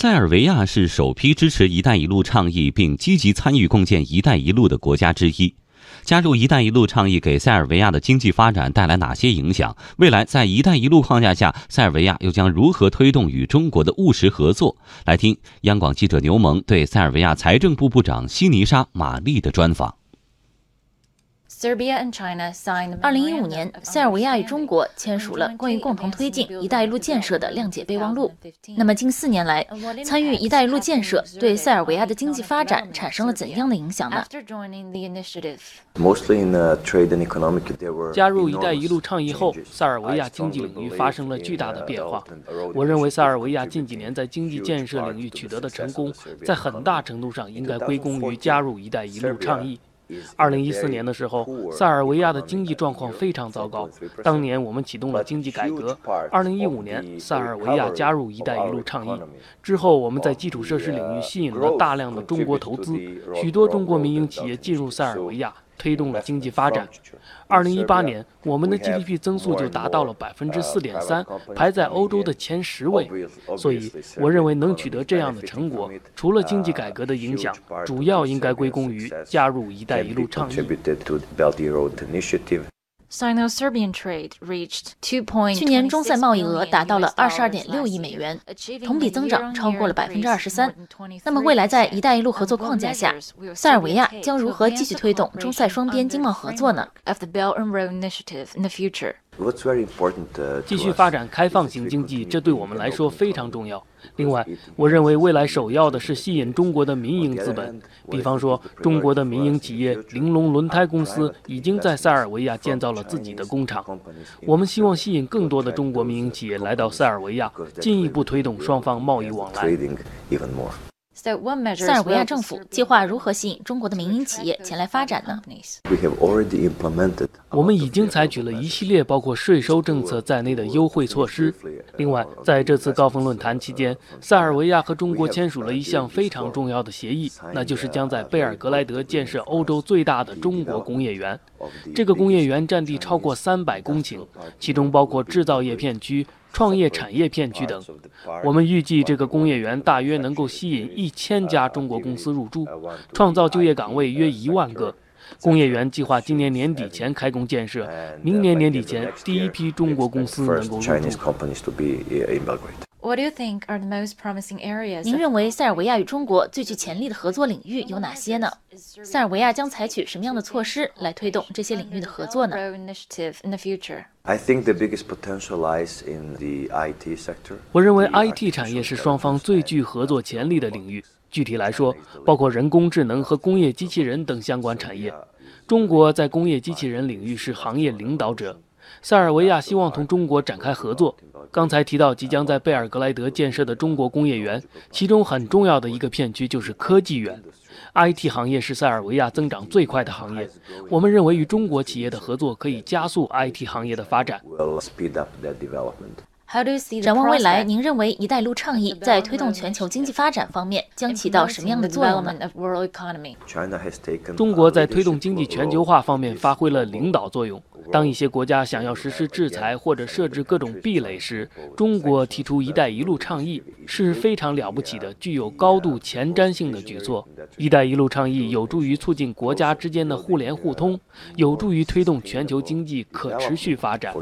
塞尔维亚是首批支持“一带一路”倡议并积极参与共建“一带一路”的国家之一。加入“一带一路”倡议给塞尔维亚的经济发展带来哪些影响？未来在“一带一路”框架下，塞尔维亚又将如何推动与中国的务实合作？来听央广记者牛萌对塞尔维亚财政部部长西尼莎·玛丽的专访。二零一五年，塞尔维亚与中国签署了关于共同推进“一带一路”建设的谅解备忘录。那么，近四年来，参与“一带一路”建设对塞尔维亚的经济发展产生了怎样的影响呢？加入“一带一路”倡议后，塞尔维亚经济领域发生了巨大的变化。我认为，塞尔维亚近几年在经济建设领域取得的成功，在很大程度上应该归功于加入“一带一路”倡议。二零一四年的时候，塞尔维亚的经济状况非常糟糕。当年我们启动了经济改革。二零一五年，塞尔维亚加入“一带一路”倡议之后，我们在基础设施领域吸引了大量的中国投资，许多中国民营企业进入塞尔维亚。推动了经济发展。二零一八年，我们的 GDP 增速就达到了百分之四点三，排在欧洲的前十位。所以，我认为能取得这样的成果，除了经济改革的影响，主要应该归功于加入“一带一路”倡议。Sino-Serbian trade reached two point。去年中塞贸易额达到了二十二点六亿美元，同比增长超过了百分之二十三。那么未来在“一带一路”合作框架下，塞尔维亚将如何继续推动中塞双边经贸合作呢继续发展开放型经济，这对我们来说非常重要。另外，我认为未来首要的是吸引中国的民营资本，比方说，中国的民营企业玲珑轮胎公司已经在塞尔维亚建造了自己的工厂。我们希望吸引更多的中国民营企业来到塞尔维亚，进一步推动双方贸易往来。塞尔维亚政府计划如何吸引中国的民营企业前来发展呢？我们已经采取了一系列包括税收政策在内的优惠措施。另外，在这次高峰论坛期间，塞尔维亚和中国签署了一项非常重要的协议，那就是将在贝尔格莱德建设欧洲最大的中国工业园。这个工业园占地超过三百公顷，其中包括制造业片区。创业产业片区等，我们预计这个工业园大约能够吸引一千家中国公司入驻，创造就业岗位约一万个。工业园计划今年年底前开工建设，明年年底前第一批中国公司能够入驻。What do you think are the most promising areas? 您认为塞尔维亚与中国最具潜力的合作领域有哪些呢？塞尔维亚将采取什么样的措施来推动这些领域的合作呢？I think the biggest potential lies in the IT sector. 我认为 IT 产业是双方最具合作潜力的领域。具体来说，包括人工智能和工业机器人等相关产业。中国在工业机器人领域是行业领导者。塞尔维亚希望同中国展开合作。刚才提到即将在贝尔格莱德建设的中国工业园，其中很重要的一个片区就是科技园。IT 行业是塞尔维亚增长最快的行业。我们认为与中国企业的合作可以加速 IT 行业的发展。展望未来，您认为“一带一路”倡议在推动全球经济发展方面将起到什么样的作用呢？中国在推动经济全球化方面发挥了领导作用。当一些国家想要实施制裁或者设置各种壁垒时，中国提出“一带一路”倡议是非常了不起的、具有高度前瞻性的举措。“一带一路”倡议有助于促进国家之间的互联互通，有助于推动全球经济可持续发展。